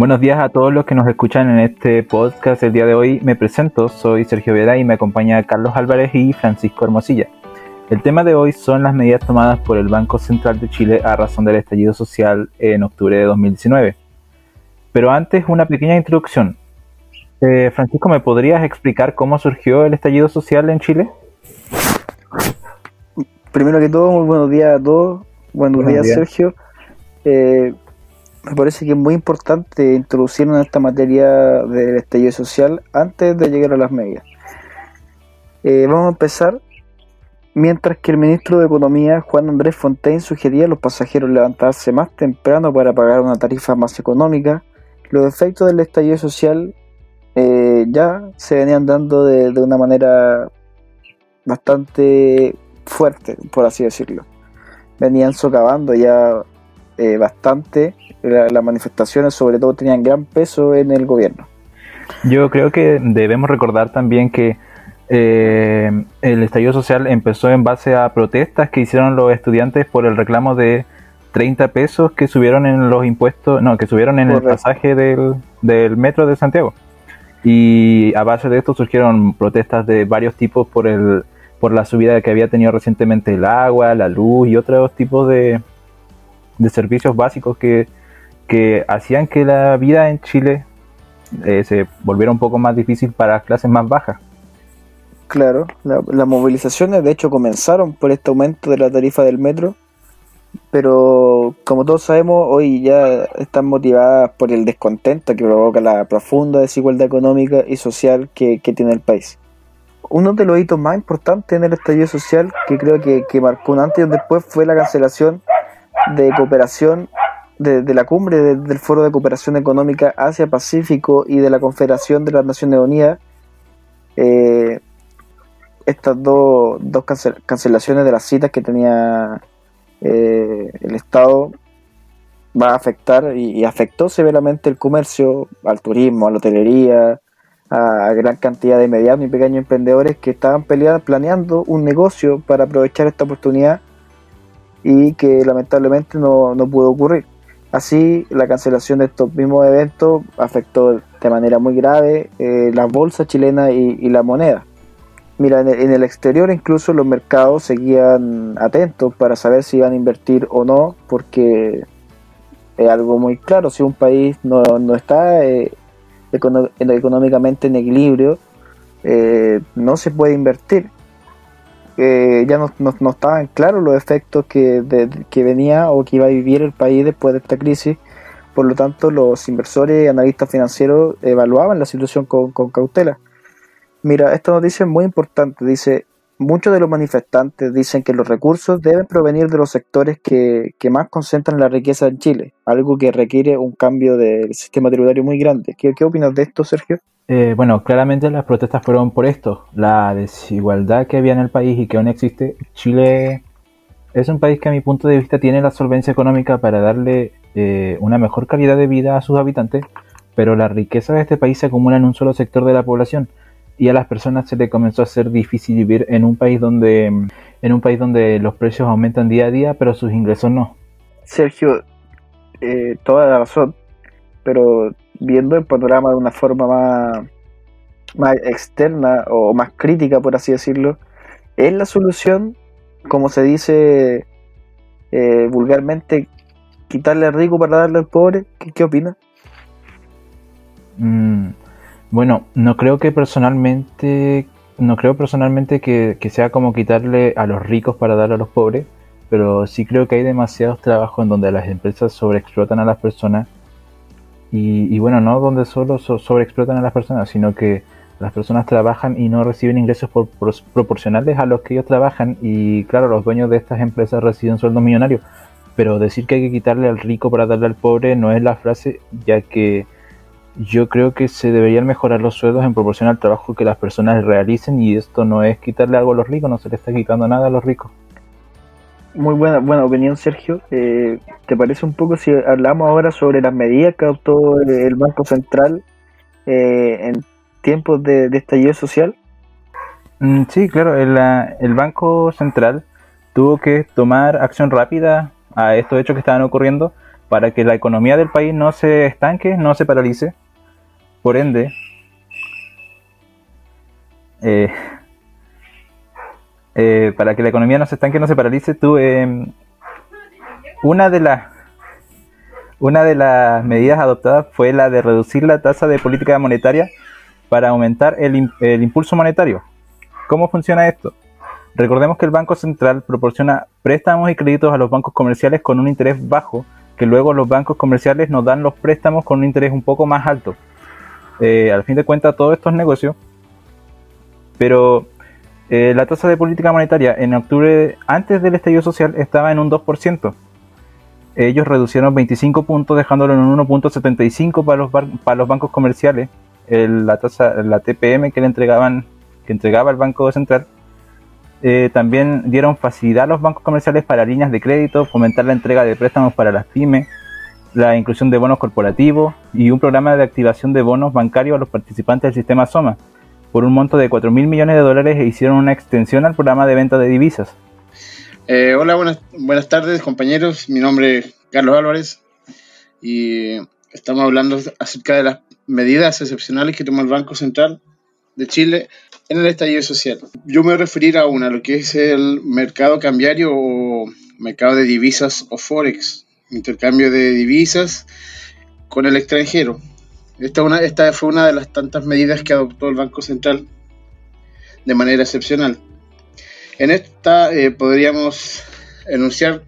Buenos días a todos los que nos escuchan en este podcast el día de hoy. Me presento, soy Sergio Vieda y me acompaña Carlos Álvarez y Francisco Hermosilla. El tema de hoy son las medidas tomadas por el Banco Central de Chile a razón del estallido social en octubre de 2019. Pero antes, una pequeña introducción. Eh, Francisco, ¿me podrías explicar cómo surgió el estallido social en Chile? Primero que todo, muy buenos días a todos. Buenos, días, Sergio. Eh, me parece que es muy importante introducirnos en esta materia del estallido social antes de llegar a las medidas. Eh, vamos a empezar. Mientras que el ministro de Economía, Juan Andrés Fontaine, sugería a los pasajeros levantarse más temprano para pagar una tarifa más económica, los efectos del estallido social eh, ya se venían dando de, una manera bastante fuerte, por así decirlo. Venían socavando ya eh, bastante las manifestaciones sobre todo tenían gran peso en el gobierno. Yo creo que debemos recordar también que eh, el estallido social empezó en base a protestas que hicieron los estudiantes por el reclamo de 30 pesos que subieron en los impuestos, no, que subieron en el pasaje del, del metro de Santiago. Y a base de esto surgieron protestas de varios tipos por el por la subida que había tenido recientemente el agua, la luz y otros tipos de, de servicios básicos que que hacían que la vida en Chile eh, se volviera un poco más difícil para las clases más bajas. Claro, las movilizaciones de hecho comenzaron por este aumento de la tarifa del metro, pero como todos sabemos hoy ya están motivadas por el descontento que provoca la profunda desigualdad económica y social que, tiene el país. Uno de los hitos más importantes en el estallido social que creo que, que marcó un antes y un después fue la cancelación de cooperación de, la cumbre del Foro de Cooperación Económica Asia-Pacífico y de la Confederación de las Naciones Unidas, eh, estas dos, dos cancelaciones de las citas que tenía eh, el Estado va a afectar y, afectó severamente el comercio, al turismo, a la hotelería, a, gran cantidad de medianos y pequeños emprendedores que estaban planeando un negocio para aprovechar esta oportunidad y que lamentablemente no, no pudo ocurrir. Así, la cancelación de estos mismos eventos afectó de manera muy grave eh, la bolsa chilena y, la moneda. Mira, en el, exterior incluso los mercados seguían atentos para saber si iban a invertir o no, porque es algo muy claro, si un país no, está eh, económicamente en equilibrio, eh, no se puede invertir ya no, no, estaban claros los efectos que, que venía o que iba a vivir el país después de esta crisis. Por lo tanto, los inversores y analistas financieros evaluaban la situación con, con cautela. Mira, esta noticia es muy importante. Dice, muchos de los manifestantes dicen que los recursos deben provenir de los sectores que, que, más concentran la riqueza en Chile, algo que requiere un cambio del sistema tributario muy grande. ¿Qué, qué opinas de esto, Sergio? Eh, bueno, claramente las protestas fueron por esto, la desigualdad que había en el país y que aún existe. Chile es un país que a mi punto de vista tiene la solvencia económica para darle eh, una mejor calidad de vida a sus habitantes, pero la riqueza de este país se acumula en un solo sector de la población y a las personas se le comenzó a hacer difícil vivir en un país donde en un país donde los precios aumentan día a día, pero sus ingresos no. Sergio, eh, toda la razón, pero viendo el panorama de una forma más, más externa o más crítica, por así decirlo, ¿es la solución, como se dice eh, vulgarmente, quitarle al rico para darle al pobre? ¿Qué, qué opina? Mm, bueno, no creo que personalmente, no creo personalmente que, que sea como quitarle a los ricos para darle a los pobres, pero sí creo que hay demasiados trabajos en donde las empresas sobreexplotan a las personas y, bueno, no donde solo sobreexplotan a las personas, sino que las personas trabajan y no reciben ingresos proporcionales a los que ellos trabajan y claro, los dueños de estas empresas reciben sueldos millonarios. Pero decir que hay que quitarle al rico para darle al pobre no es la frase, ya que yo creo que se deberían mejorar los sueldos en proporción al trabajo que las personas realicen y esto no es quitarle algo a los ricos, no se le está quitando nada a los ricos. Muy buena, buena opinión, Sergio. Eh, ¿Te parece un poco si hablamos ahora sobre las medidas que adoptó el Banco Central eh, en tiempos de, estallido social? Mm, sí, claro. El, el, Banco Central tuvo que tomar acción rápida a estos hechos que estaban ocurriendo para que la economía del país no se estanque, no se paralice. Por ende, eh, eh, para que la economía no se estanque, no se paralice, tú, eh, una de las una de las medidas adoptadas fue la de reducir la tasa de política monetaria para aumentar el, el impulso monetario. ¿Cómo funciona esto? Recordemos que el Banco Central proporciona préstamos y créditos a los bancos comerciales con un interés bajo, que luego los bancos comerciales nos dan los préstamos con un interés un poco más alto. Eh, al fin de cuentas, todo esto es negocio. Pero eh, la tasa de política monetaria en octubre, antes del estallido social, estaba en un 2%. Ellos reducieron 25 puntos, dejándolo en un 1.75 para los, para los bancos comerciales. la tasa, la TPM que le entregaban, que entregaba el Banco Central, eh, también dieron facilidad a los bancos comerciales para líneas de crédito, fomentar la entrega de préstamos para las pymes, la inclusión de bonos corporativos y un programa de activación de bonos bancarios a los participantes del sistema SOMA. Por un monto de 4 mil millones de dólares e hicieron una extensión al programa de venta de divisas. Eh, hola, buenas, buenas tardes compañeros. Mi nombre es Carlos Álvarez y estamos hablando acerca de las medidas excepcionales que tomó el Banco Central de Chile en el estallido social. Yo me voy a referir a una, lo que es el mercado cambiario o mercado de divisas o forex, intercambio de divisas con el extranjero. Esta, esta fue una de las tantas medidas que adoptó el Banco Central de manera excepcional. En esta eh, podríamos enunciar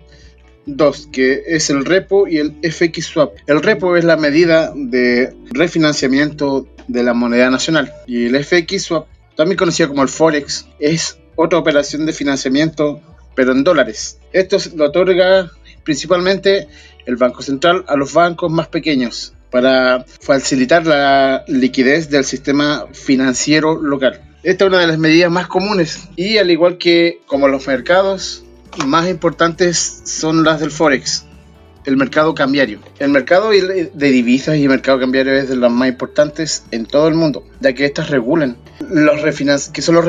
dos, que es el repo y el FX swap. El repo es la medida de refinanciamiento de la moneda nacional y el FX swap, también conocido como el Forex, es otra operación de financiamiento pero en dólares. Esto lo otorga principalmente el Banco Central a los bancos más pequeños para facilitar la liquidez del sistema financiero local. Esta es una de las medidas más comunes y al igual que como los mercados más importantes son las del Forex el mercado cambiario. El mercado de divisas y el mercado cambiario es de los más importantes en todo el mundo, ya que estas regulan los que son los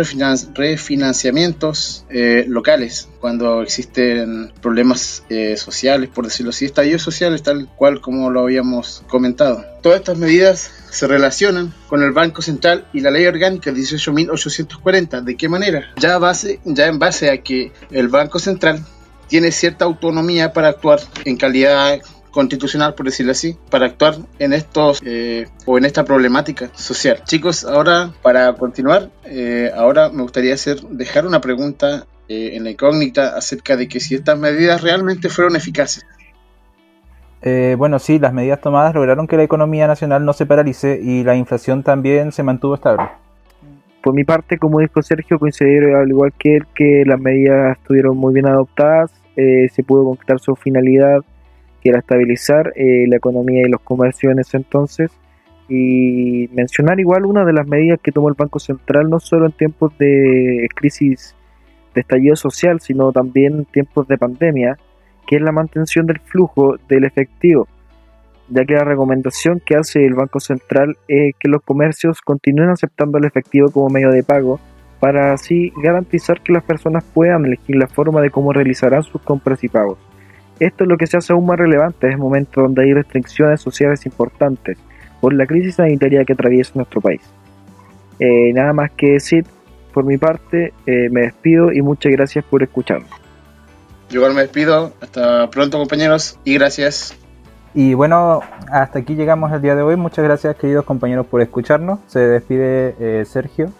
refinanciamientos eh, locales cuando existen problemas eh, sociales, por decirlo así, estallidos sociales, tal cual como lo habíamos comentado. Todas estas medidas se relacionan con el Banco Central y la Ley Orgánica 18.840. ¿De qué manera? Ya, base, ya en base a que el Banco Central tiene cierta autonomía para actuar en calidad constitucional, por decirlo así, para actuar en estos eh, o en esta problemática social. Chicos, ahora para continuar, eh, ahora me gustaría hacer dejar una pregunta eh, en la incógnita acerca de que si estas medidas realmente fueron eficaces. bueno, sí, las medidas tomadas lograron que la economía nacional no se paralice y la inflación también se mantuvo estable. Por mi parte, como dijo Sergio, coincidir al igual que él que las medidas estuvieron muy bien adoptadas, eh, se pudo concretar su finalidad, que era estabilizar eh, la economía y los comercios en ese entonces, y mencionar igual una de las medidas que tomó el Banco Central, no solo en tiempos de crisis de estallido social, sino también en tiempos de pandemia, que es la mantención del flujo del efectivo ya que la recomendación que hace el Banco Central es que los comercios continúen aceptando el efectivo como medio de pago para así garantizar que las personas puedan elegir la forma de cómo realizarán sus compras y pagos. Esto es lo que se hace aún más relevante en el momento donde hay restricciones sociales importantes por la crisis sanitaria que atraviesa nuestro país. Eh, nada más que decir, por mi parte, eh, me despido y muchas gracias por escucharme. Yo igual me despido, hasta pronto compañeros y gracias. Y bueno, hasta aquí llegamos el día de hoy. Muchas gracias queridos compañeros por escucharnos. Se despide eh, Sergio.